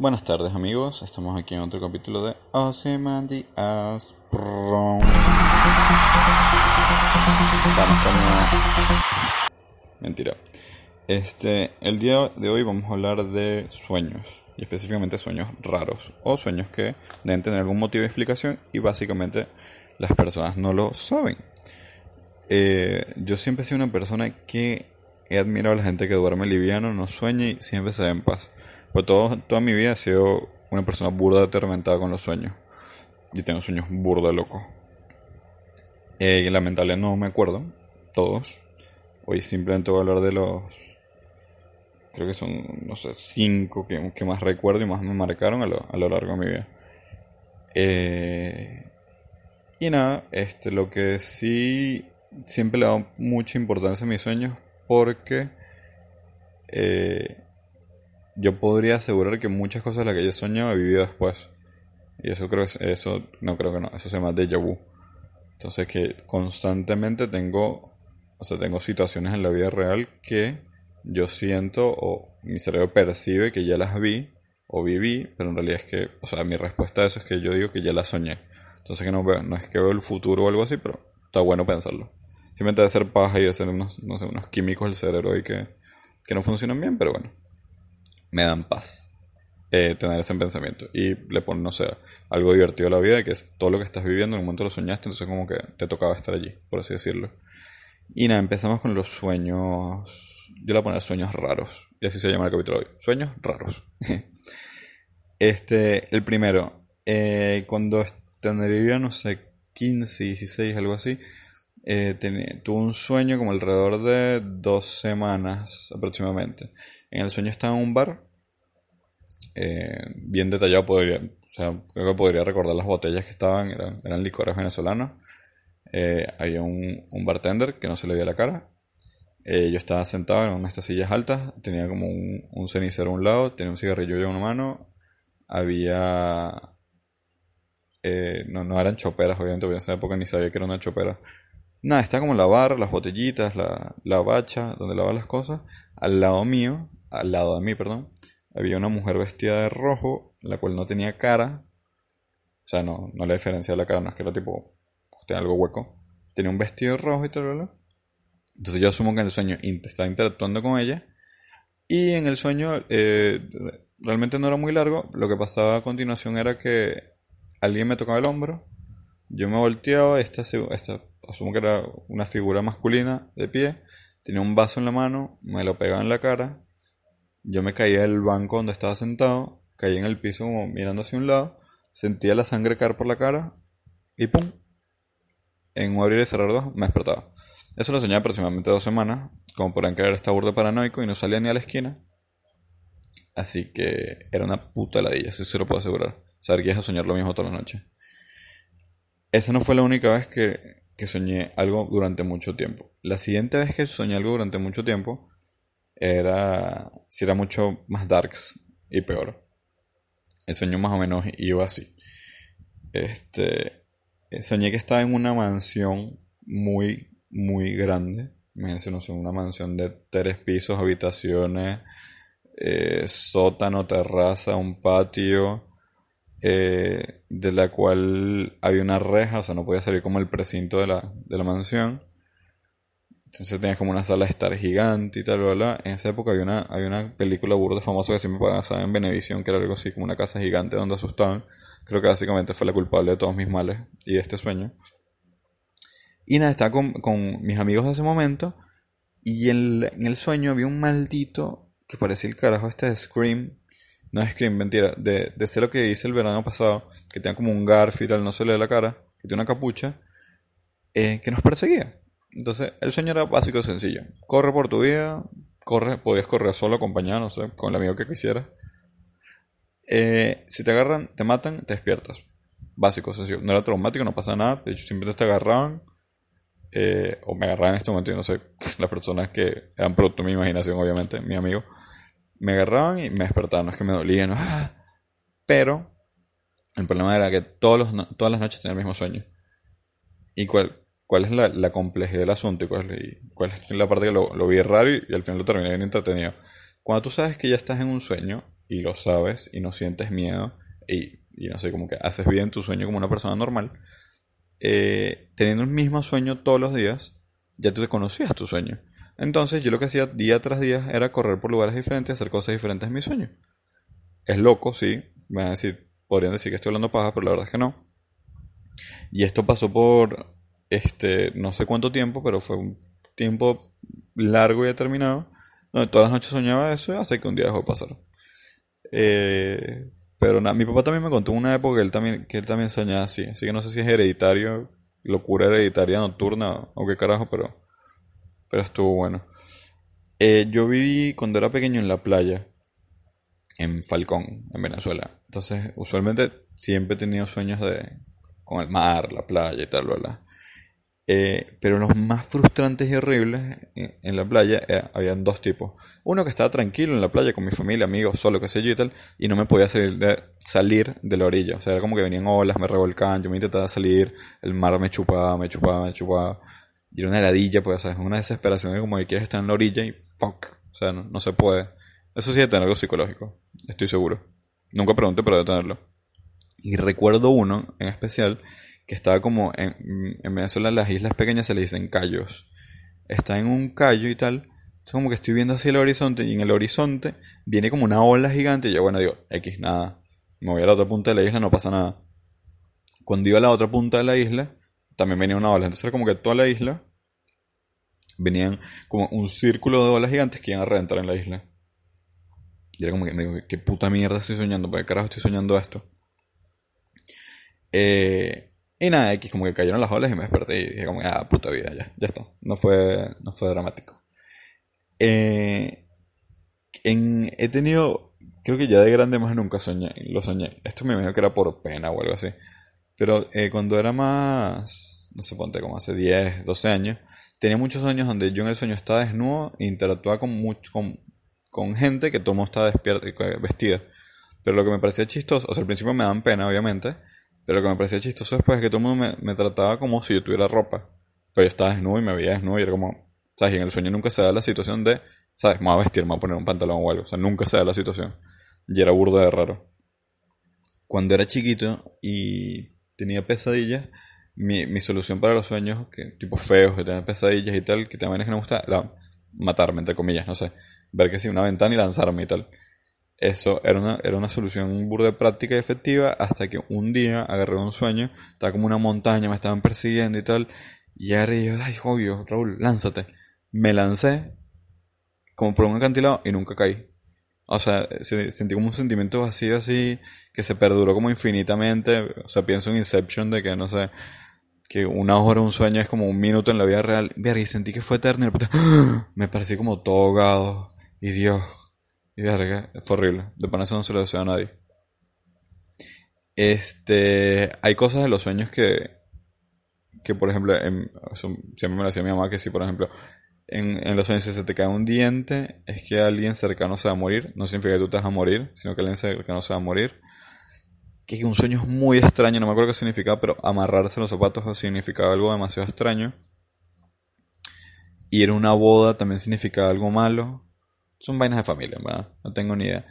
Buenas tardes amigos, estamos aquí en otro capítulo de Ozymandias. Vamos como... Mentira. Este, el día de hoy vamos a hablar de sueños, y específicamente sueños raros, o sueños que deben tener algún motivo de explicación y básicamente las personas no lo saben. Eh, yo siempre he sido una persona que he admirado a la gente que duerme liviano, no sueña y siempre se da en paz. Pues todo, toda mi vida he sido una persona burda atormentada con los sueños. Y tengo sueños burda loco. Eh, lamentable no me acuerdo, todos. Hoy simplemente voy a hablar de los. Creo que son, no sé, cinco que, que más recuerdo y más me marcaron a lo, a lo largo de mi vida. Eh, y nada, este, lo que sí siempre le he dado mucha importancia a mis sueños porque eh, yo podría asegurar que muchas cosas de las que yo soñado he vivido después. Y eso creo que eso no creo que no, eso se llama déjà vu. Entonces que constantemente tengo o sea, tengo situaciones en la vida real que yo siento o mi cerebro percibe que ya las vi o viví, pero en realidad es que, o sea, mi respuesta a eso es que yo digo que ya las soñé. Entonces que no veo, es que veo el futuro o algo así, pero está bueno pensarlo. Simplemente de hacer paja y de hacer unos, no sé, unos químicos del cerebro y que, que no funcionan bien, pero bueno, me dan paz eh, tener ese pensamiento. Y le ponen, no sé, algo divertido a la vida, que es todo lo que estás viviendo, en un momento lo soñaste, entonces como que te tocaba estar allí, por así decirlo. Y nada, empezamos con los sueños. Yo le voy a poner sueños raros. Y así se llama el capítulo de hoy. Sueños raros. este, el primero. Eh, cuando tendría, no sé, 15, 16, algo así. Eh, tuve un sueño como alrededor de dos semanas aproximadamente. En el sueño estaba en un bar. Eh, bien detallado podría, creo que podría recordar las botellas que estaban, eran, licores venezolanos. Eh, había un, bartender que no se le veía la cara. Eh, yo estaba sentado en una de estas sillas altas, tenía como un, cenicero a un lado, tenía un cigarrillo en una mano, había... No, no eran choperas, obviamente, porque en esa época ni sabía que era una chopera. Nada, está como la barra, las botellitas, la, la bacha, donde lavaban las cosas. Al lado mío, al lado de mí, perdón, había una mujer vestida de rojo, la cual no tenía cara. O sea, no, no le diferenciaba la cara, no es que era tipo algo hueco, tenía un vestido rojo y tal, Entonces yo asumo que en el sueño estaba interactuando con ella. Y en el sueño eh, realmente no era muy largo. Lo que pasaba a continuación era que alguien me tocaba el hombro. Yo me volteaba, esta, esta asumo que era una figura masculina de pie. Tenía un vaso en la mano, me lo pegaba en la cara. Yo me caía del banco donde estaba sentado, caí en el piso como mirando hacia un lado, sentía la sangre caer por la cara y ¡pum! en un abrir y cerrar dos me despertaba. Eso lo soñé aproximadamente dos semanas. Como podrán creer, estaba burdo paranoico y no salía ni a la esquina. Así que era una puta ladilla, eso se lo puedo asegurar. Saber que ibas a soñar lo mismo toda la noche. Esa no fue la única vez que, que soñé algo durante mucho tiempo. La siguiente vez que soñé algo durante mucho tiempo era. si era mucho más darks y peor. El sueño más o menos iba así. Este. Soñé que estaba en una mansión muy, muy grande. Imagínense, no sé, una mansión de tres pisos, habitaciones, eh, sótano, terraza, un patio, eh, de la cual había una reja, o sea, no podía salir como el precinto de la, de la mansión. Entonces tenías como una sala de estar gigante y tal, bla, bla. En esa época había una, había una película burda famosa que siempre pasaba en Venevisión, que era algo así como una casa gigante donde asustaban. Creo que básicamente fue la culpable de todos mis males y de este sueño. Y nada, estaba con, con mis amigos de ese momento. Y en, en, el sueño había un maldito que parecía el carajo este de Scream. No es Scream, mentira. De, de ser lo que hice el verano pasado. Que tenía como un garfio y tal, no se le ve la cara. Que tiene una capucha. Eh, que nos perseguía. Entonces, el sueño era básico sencillo. Corre por tu vida. Corre, podías correr solo, acompañado, no sé, con el amigo que quisieras. Eh, si te agarran, te matan, te despiertas. Básico, sencillo. No era traumático, no pasa nada. De hecho, siempre te agarraban. Eh, o me agarraban en este momento, no sé, las personas que eran producto de mi imaginación, obviamente, mi amigo. Me agarraban y me despertaban. No es que me dolían, ah. pero el problema era que todos los, todas las noches tenía el mismo sueño. ¿Y cuál, cuál es la, complejidad del asunto? ¿Y cuál, es la parte que lo, vi raro y, y al final lo terminé bien entretenido? Cuando tú sabes que ya estás en un sueño, y lo sabes y no sientes miedo y, y no sé, como que haces bien tu sueño como una persona normal, eh, teniendo el mismo sueño todos los días, ya tú te conocías tu sueño. Entonces yo lo que hacía día tras día era correr por lugares diferentes, hacer cosas diferentes en mi sueño. Es loco, sí. Me van a decir, podrían decir que estoy hablando paja, pero la verdad es que no. Y esto pasó por este no sé cuánto tiempo, pero fue un tiempo largo y determinado, donde todas las noches soñaba eso, hace que un día dejó de pasar. Eh, pero nada, mi papá también me contó una época que él también, que él también soñaba así, así que no sé si es hereditario, locura hereditaria nocturna o qué carajo, pero, pero estuvo bueno. Eh, yo viví cuando era pequeño en la playa, en Falcón, en Venezuela. Entonces, usualmente siempre he tenido sueños de con el mar, la playa y tal, bla, eh, pero los más frustrantes y horribles en, la playa eh, habían dos tipos. Uno que estaba tranquilo en la playa con mi familia, amigos, solo, qué sé yo y tal, y no me podía salir de, salir de la orilla. O sea, era como que venían olas, me revolcaban, yo me intentaba salir, el mar me chupaba, me chupaba, me chupaba. Y era una heladilla, pues, ¿sabes? Una desesperación como que quieres estar en la orilla y fuck. O sea, no, no se puede. Eso sí debe tener algo psicológico, estoy seguro. Nunca pregunté, pero debe tenerlo. Y recuerdo uno en especial que estaba como en, en Venezuela las islas pequeñas se le dicen callos. Está en un callo y tal. Es como que estoy viendo hacia el horizonte y en el horizonte viene como una ola gigante y yo bueno digo, X, nada. Me voy a la otra punta de la isla, no pasa nada. Cuando iba a la otra punta de la isla, también venía una ola. Entonces era como que toda la isla venían como un círculo de olas gigantes que iban a reventar en la isla. Y era como que me digo, ¿qué puta mierda estoy soñando? ¿Por qué carajo estoy soñando esto? Eh, y nada, X como que cayeron las olas y me desperté y dije como, ah, puta vida, ya, ya está. No fue, no fue dramático. Eh, en, he tenido, creo que ya de grande más nunca soñé, lo soñé. Esto me imagino que era por pena o algo así. Pero eh, cuando era más, no sé, ponte como hace 10, 12 años, tenía muchos sueños donde yo en el sueño estaba desnudo e interactuaba con, mucho, con, con gente que todo estaba despierta, vestida. Pero lo que me parecía chistoso, o sea, al principio me daban pena, obviamente, pero lo que me parecía chistoso después es que todo el mundo me, trataba como si yo tuviera ropa. Pero yo estaba desnudo y me veía desnudo y era como, ¿sabes? Y en el sueño nunca se da la situación de, ¿sabes? Me voy a vestir, me voy a poner un pantalón o algo. O sea, nunca se da la situación. Y era burdo de raro. Cuando era chiquito y tenía pesadillas, mi, mi solución para los sueños, que tipo feos, que tengan pesadillas y tal, que también es que no me gusta, era matarme, entre comillas, no sé. Ver que si una ventana y lanzarme y tal. Eso era una, era una solución burda práctica y efectiva hasta que un día agarré un sueño, estaba como una montaña, me estaban persiguiendo y tal, y y yo, ay, obvio, Raúl, lánzate. Me lancé como por un acantilado y nunca caí. O sea, sentí como un sentimiento vacío así que se perduró como infinitamente. O sea, pienso en Inception de que, no sé, que una hora, un sueño es como un minuto en la vida real. y sentí que fue eterno y me parecí como todo ahogado. Y Dios, y verga, fue horrible. De pan eso no se lo deseo a nadie. Este, hay cosas de los sueños que, que por ejemplo, siempre me lo decía mi mamá que si, por ejemplo, en, los sueños si se te cae un diente, es que alguien cercano se va a morir. No significa que tú te vas a morir, sino que alguien cercano se va a morir. Que un sueño es muy extraño, no me acuerdo qué significaba, pero amarrarse los zapatos significaba algo demasiado extraño. Ir a una boda también significaba algo malo. Son vainas de familia, ¿verdad? No tengo ni idea.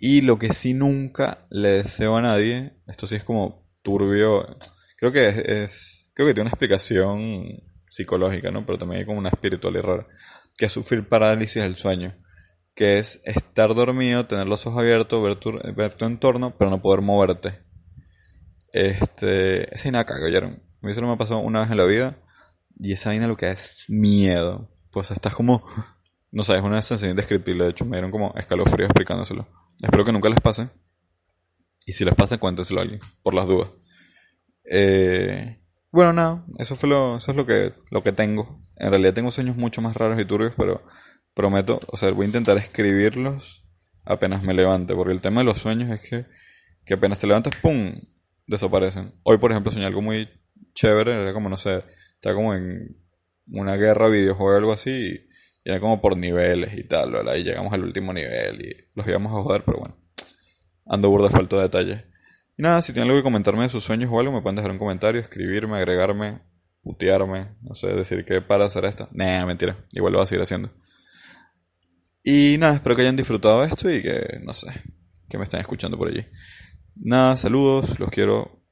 Y lo que sí nunca le deseo a nadie, esto sí es como turbio, creo que es, creo que tiene una explicación psicológica, ¿no? Pero también hay como una espiritual y rara, que es sufrir parálisis del sueño, que es estar dormido, tener los ojos abiertos, ver tu, ver tu entorno, pero no poder moverte. Este, esa vaina caga, ¿oyeron? A mí eso me pasó una vez en la vida, y esa vaina lo que es miedo. Pues estás como no sé, es una sensación indescriptible. De hecho, me dieron como escalofríos explicándoselo. Espero que nunca les pase. Y si les pasa, cuéntenselo a alguien, por las dudas. Eh, bueno, nada, eso fue lo, eso es lo que, lo que tengo. En realidad tengo sueños mucho más raros y turbios, pero prometo, o sea, voy a intentar escribirlos apenas me levante, porque el tema de los sueños es que, que apenas te levantas, ¡pum! desaparecen. Hoy, por ejemplo, soñé algo muy chévere, era como, no sé, estaba como en una guerra videojuego o algo así, y era como por niveles y tal, ¿verdad? Y llegamos al último nivel y los íbamos a joder, pero bueno. Ando burda falta de detalles. Y nada, si tienen algo que comentarme de sus sueños o algo, me pueden dejar un comentario, escribirme, agregarme, putearme, no sé, decir que para hacer esto. Nah, mentira, igual lo voy a seguir haciendo. Y nada, espero que hayan disfrutado esto y que, no sé, que me están escuchando por allí. Nada, saludos, los quiero